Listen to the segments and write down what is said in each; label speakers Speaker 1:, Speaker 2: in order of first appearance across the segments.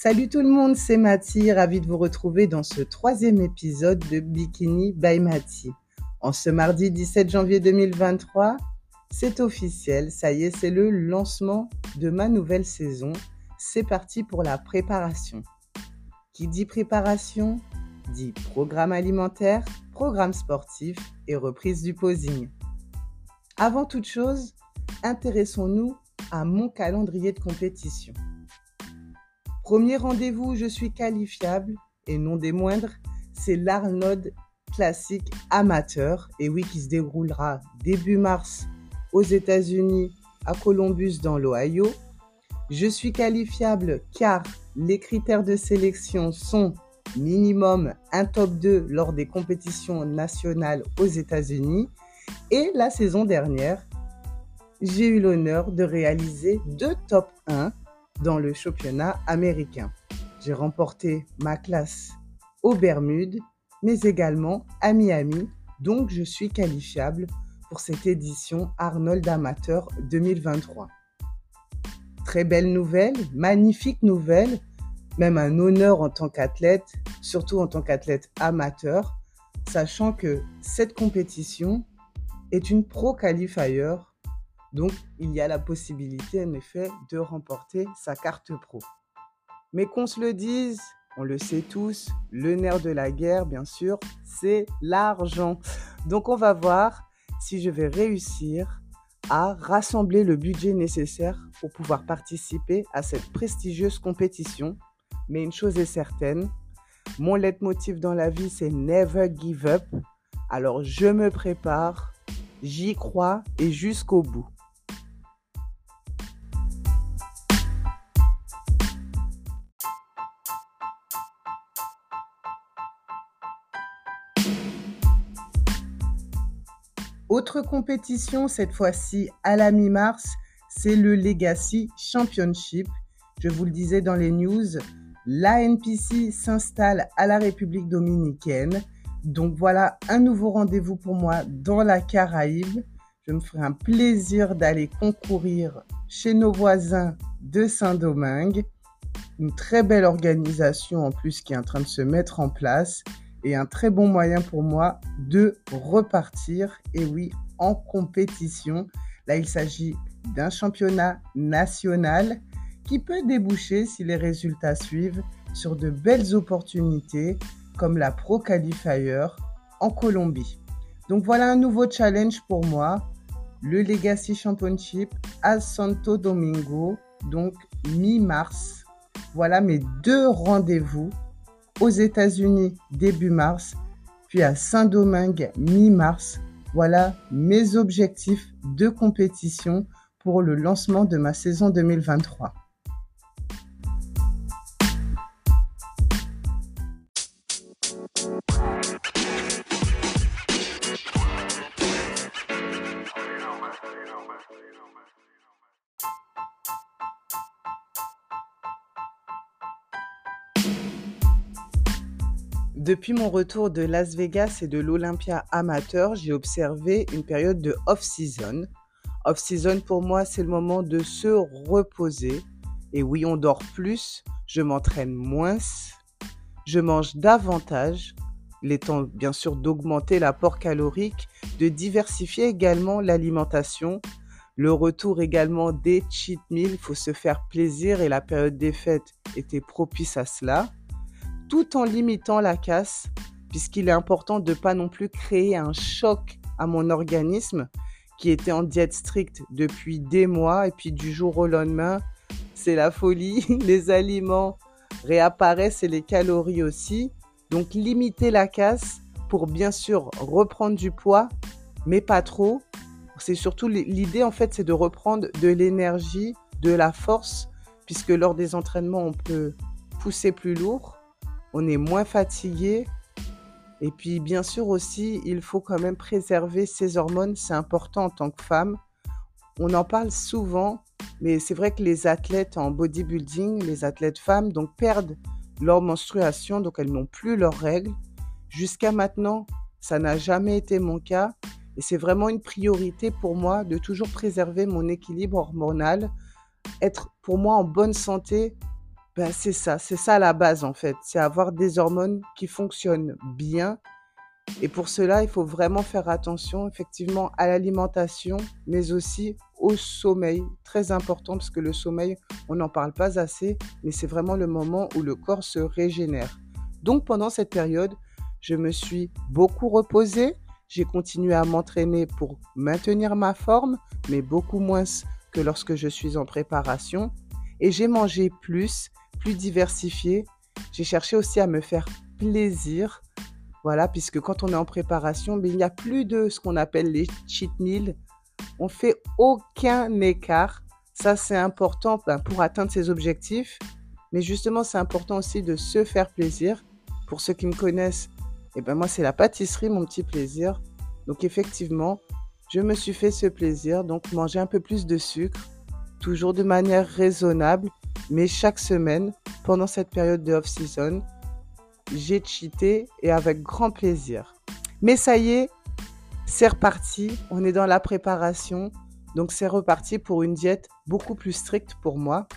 Speaker 1: Salut tout le monde, c'est Mati, ravi de vous retrouver dans ce troisième épisode de Bikini by Mati. En ce mardi 17 janvier 2023, c'est officiel, ça y est, c'est le lancement de ma nouvelle saison. C'est parti pour la préparation. Qui dit préparation dit programme alimentaire, programme sportif et reprise du posing. Avant toute chose, intéressons-nous à mon calendrier de compétition. Premier rendez-vous je suis qualifiable, et non des moindres, c'est l'Arnold Classic Amateur, et oui, qui se déroulera début mars aux États-Unis, à Columbus dans l'Ohio. Je suis qualifiable car les critères de sélection sont minimum un top 2 lors des compétitions nationales aux États-Unis. Et la saison dernière, j'ai eu l'honneur de réaliser deux top 1 dans le championnat américain. J'ai remporté ma classe aux Bermudes, mais également à Miami, donc je suis qualifiable pour cette édition Arnold Amateur 2023. Très belle nouvelle, magnifique nouvelle, même un honneur en tant qu'athlète, surtout en tant qu'athlète amateur, sachant que cette compétition est une pro qualifier, donc il y a la possibilité en effet de remporter sa carte pro. Mais qu'on se le dise, on le sait tous, le nerf de la guerre, bien sûr, c'est l'argent. Donc on va voir si je vais réussir à rassembler le budget nécessaire pour pouvoir participer à cette prestigieuse compétition. Mais une chose est certaine, mon leitmotiv dans la vie, c'est never give up. Alors je me prépare, j'y crois et jusqu'au bout. Autre compétition, cette fois-ci à la mi-mars, c'est le Legacy Championship. Je vous le disais dans les news, l'ANPC s'installe à la République dominicaine. Donc voilà un nouveau rendez-vous pour moi dans la Caraïbe. Je me ferai un plaisir d'aller concourir chez nos voisins de Saint-Domingue. Une très belle organisation en plus qui est en train de se mettre en place et un très bon moyen pour moi de repartir, et oui, en compétition. Là, il s'agit d'un championnat national qui peut déboucher, si les résultats suivent, sur de belles opportunités comme la Pro Qualifier en Colombie. Donc voilà un nouveau challenge pour moi, le Legacy Championship à Santo Domingo, donc mi-mars. Voilà mes deux rendez-vous aux États-Unis début mars, puis à Saint-Domingue mi-mars. Voilà mes objectifs de compétition pour le lancement de ma saison 2023. Depuis mon retour de Las Vegas et de l'Olympia amateur, j'ai observé une période de off-season. Off-season, pour moi, c'est le moment de se reposer. Et oui, on dort plus, je m'entraîne moins, je mange davantage. Il est temps, bien sûr, d'augmenter l'apport calorique, de diversifier également l'alimentation. Le retour également des cheat meals, il faut se faire plaisir et la période des fêtes était propice à cela tout en limitant la casse, puisqu'il est important de ne pas non plus créer un choc à mon organisme qui était en diète stricte depuis des mois et puis du jour au lendemain, c'est la folie, les aliments réapparaissent et les calories aussi. Donc limiter la casse pour bien sûr reprendre du poids, mais pas trop. C'est surtout l'idée en fait, c'est de reprendre de l'énergie, de la force, puisque lors des entraînements, on peut pousser plus lourd on est moins fatigué. Et puis, bien sûr aussi, il faut quand même préserver ses hormones. C'est important en tant que femme. On en parle souvent, mais c'est vrai que les athlètes en bodybuilding, les athlètes femmes, donc perdent leur menstruation, donc elles n'ont plus leurs règles. Jusqu'à maintenant, ça n'a jamais été mon cas. Et c'est vraiment une priorité pour moi de toujours préserver mon équilibre hormonal, être pour moi en bonne santé ben, c'est ça, c'est ça la base en fait. C'est avoir des hormones qui fonctionnent bien. Et pour cela, il faut vraiment faire attention effectivement à l'alimentation, mais aussi au sommeil. Très important parce que le sommeil, on n'en parle pas assez, mais c'est vraiment le moment où le corps se régénère. Donc pendant cette période, je me suis beaucoup reposée. J'ai continué à m'entraîner pour maintenir ma forme, mais beaucoup moins que lorsque je suis en préparation. Et j'ai mangé plus, plus diversifié. J'ai cherché aussi à me faire plaisir. Voilà, puisque quand on est en préparation, ben, il n'y a plus de ce qu'on appelle les cheat meals. On fait aucun écart. Ça, c'est important ben, pour atteindre ses objectifs. Mais justement, c'est important aussi de se faire plaisir. Pour ceux qui me connaissent, eh ben moi, c'est la pâtisserie, mon petit plaisir. Donc effectivement, je me suis fait ce plaisir, donc manger un peu plus de sucre, toujours de manière raisonnable, mais chaque semaine, pendant cette période de off-season, j'ai cheaté et avec grand plaisir. Mais ça y est, c'est reparti, on est dans la préparation, donc c'est reparti pour une diète beaucoup plus stricte pour moi.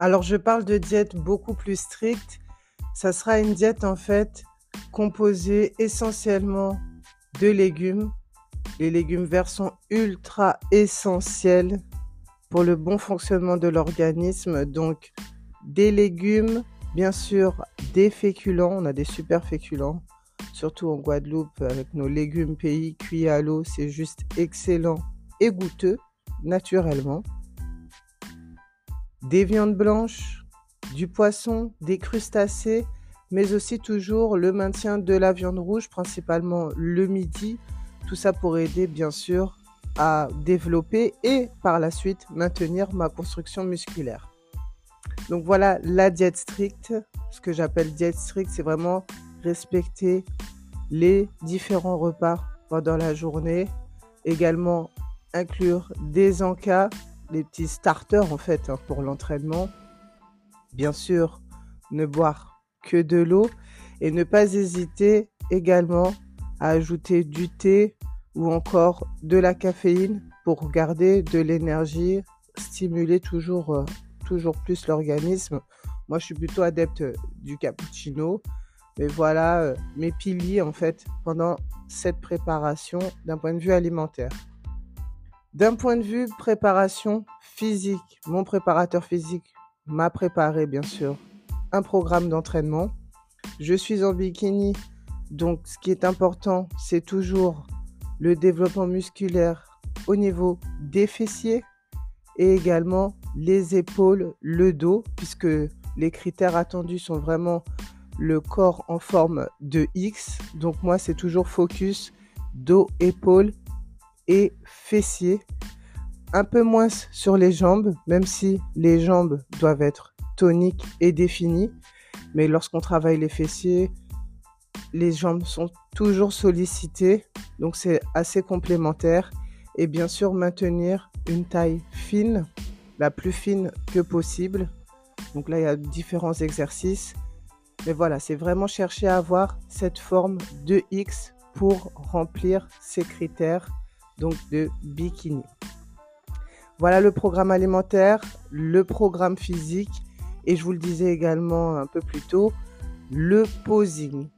Speaker 1: Alors, je parle de diète beaucoup plus stricte. Ça sera une diète en fait composée essentiellement de légumes. Les légumes verts sont ultra essentiels pour le bon fonctionnement de l'organisme. Donc, des légumes, bien sûr, des féculents. On a des super féculents, surtout en Guadeloupe avec nos légumes pays cuits à l'eau. C'est juste excellent et goûteux, naturellement des viandes blanches, du poisson, des crustacés, mais aussi toujours le maintien de la viande rouge, principalement le midi. Tout ça pour aider bien sûr à développer et par la suite maintenir ma construction musculaire. Donc voilà la diète stricte. Ce que j'appelle diète stricte, c'est vraiment respecter les différents repas pendant la journée. Également inclure des encas les petits starters en fait hein, pour l'entraînement. Bien sûr, ne boire que de l'eau et ne pas hésiter également à ajouter du thé ou encore de la caféine pour garder de l'énergie, stimuler toujours, euh, toujours plus l'organisme. Moi, je suis plutôt adepte du cappuccino. Mais voilà euh, mes piliers en fait pendant cette préparation d'un point de vue alimentaire. D'un point de vue préparation physique, mon préparateur physique m'a préparé bien sûr un programme d'entraînement. Je suis en bikini, donc ce qui est important, c'est toujours le développement musculaire au niveau des fessiers et également les épaules, le dos, puisque les critères attendus sont vraiment le corps en forme de X. Donc moi, c'est toujours focus dos, épaules et fessiers. Un peu moins sur les jambes, même si les jambes doivent être toniques et définies. Mais lorsqu'on travaille les fessiers, les jambes sont toujours sollicitées. Donc c'est assez complémentaire. Et bien sûr, maintenir une taille fine, la plus fine que possible. Donc là, il y a différents exercices. Mais voilà, c'est vraiment chercher à avoir cette forme de X pour remplir ces critères donc de bikini. Voilà le programme alimentaire, le programme physique et je vous le disais également un peu plus tôt, le posing.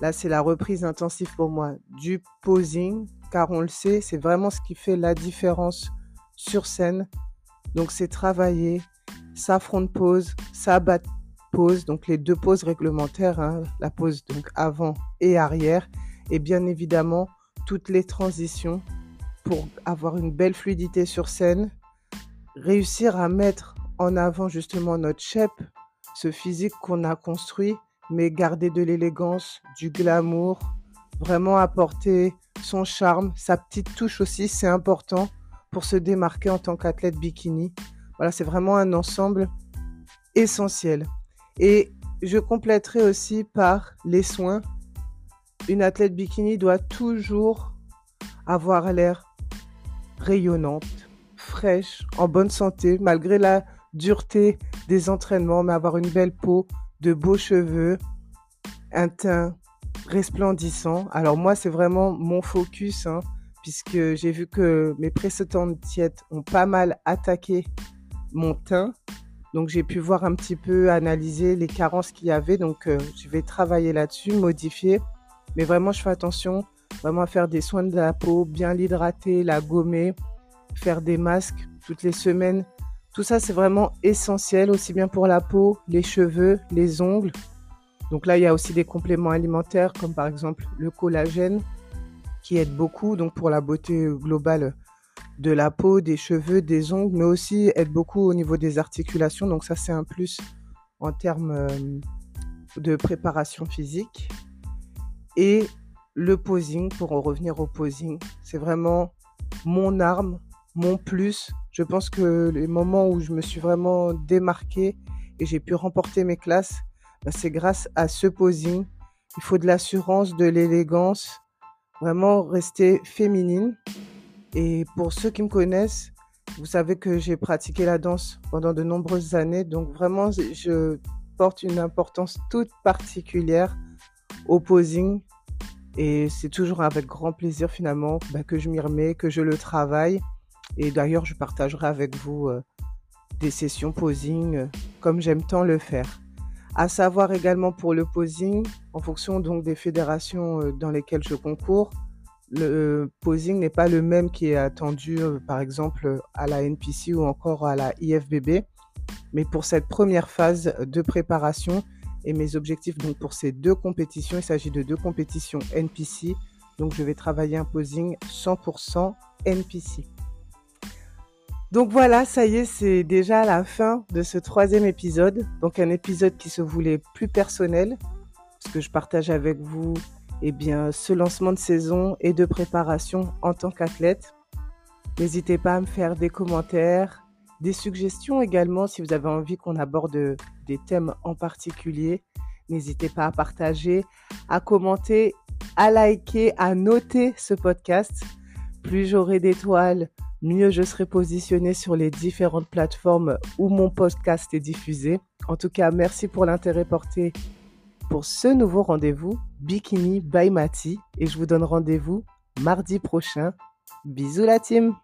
Speaker 1: Là, c'est la reprise intensive pour moi du posing car on le sait, c'est vraiment ce qui fait la différence sur scène. Donc c'est travailler sa front pose, sa back pose, donc les deux poses réglementaires, hein, la pose donc avant et arrière, et bien évidemment toutes les transitions pour avoir une belle fluidité sur scène, réussir à mettre en avant justement notre shape, ce physique qu'on a construit, mais garder de l'élégance, du glamour, vraiment apporter son charme, sa petite touche aussi, c'est important pour se démarquer en tant qu'athlète bikini. Voilà, c'est vraiment un ensemble essentiel. Et je compléterai aussi par les soins. Une athlète bikini doit toujours avoir l'air rayonnante, fraîche, en bonne santé, malgré la dureté des entraînements, mais avoir une belle peau, de beaux cheveux, un teint resplendissant. Alors moi, c'est vraiment mon focus, hein, puisque j'ai vu que mes précédentes diètes ont pas mal attaqué mon teint. Donc j'ai pu voir un petit peu, analyser les carences qu'il y avait. Donc euh, je vais travailler là-dessus, modifier. Mais vraiment, je fais attention vraiment faire des soins de la peau, bien l'hydrater, la gommer, faire des masques toutes les semaines. Tout ça, c'est vraiment essentiel, aussi bien pour la peau, les cheveux, les ongles. Donc là, il y a aussi des compléments alimentaires, comme par exemple le collagène, qui aide beaucoup donc pour la beauté globale de la peau, des cheveux, des ongles, mais aussi aide beaucoup au niveau des articulations. Donc ça, c'est un plus en termes euh, de préparation physique. Et le posing, pour en revenir au posing, c'est vraiment mon arme, mon plus. Je pense que les moments où je me suis vraiment démarquée et j'ai pu remporter mes classes, ben, c'est grâce à ce posing. Il faut de l'assurance, de l'élégance, vraiment rester féminine. Et pour ceux qui me connaissent, vous savez que j'ai pratiqué la danse pendant de nombreuses années, donc vraiment je porte une importance toute particulière au posing et c'est toujours avec grand plaisir finalement bah, que je m'y remets, que je le travaille. Et d'ailleurs, je partagerai avec vous euh, des sessions posing euh, comme j'aime tant le faire. À savoir également pour le posing, en fonction donc des fédérations euh, dans lesquelles je concours, le posing n'est pas le même qui est attendu par exemple à la NPC ou encore à la IFBB. Mais pour cette première phase de préparation, et mes objectifs donc pour ces deux compétitions, il s'agit de deux compétitions NPC. Donc je vais travailler un posing 100% NPC. Donc voilà, ça y est, c'est déjà la fin de ce troisième épisode. Donc un épisode qui se voulait plus personnel, parce que je partage avec vous eh bien, ce lancement de saison et de préparation en tant qu'athlète. N'hésitez pas à me faire des commentaires, des suggestions également si vous avez envie qu'on aborde des thèmes en particulier. N'hésitez pas à partager, à commenter, à liker, à noter ce podcast. Plus j'aurai d'étoiles, mieux je serai positionné sur les différentes plateformes où mon podcast est diffusé. En tout cas, merci pour l'intérêt porté pour ce nouveau rendez-vous Bikini by Mati et je vous donne rendez-vous mardi prochain. Bisous la team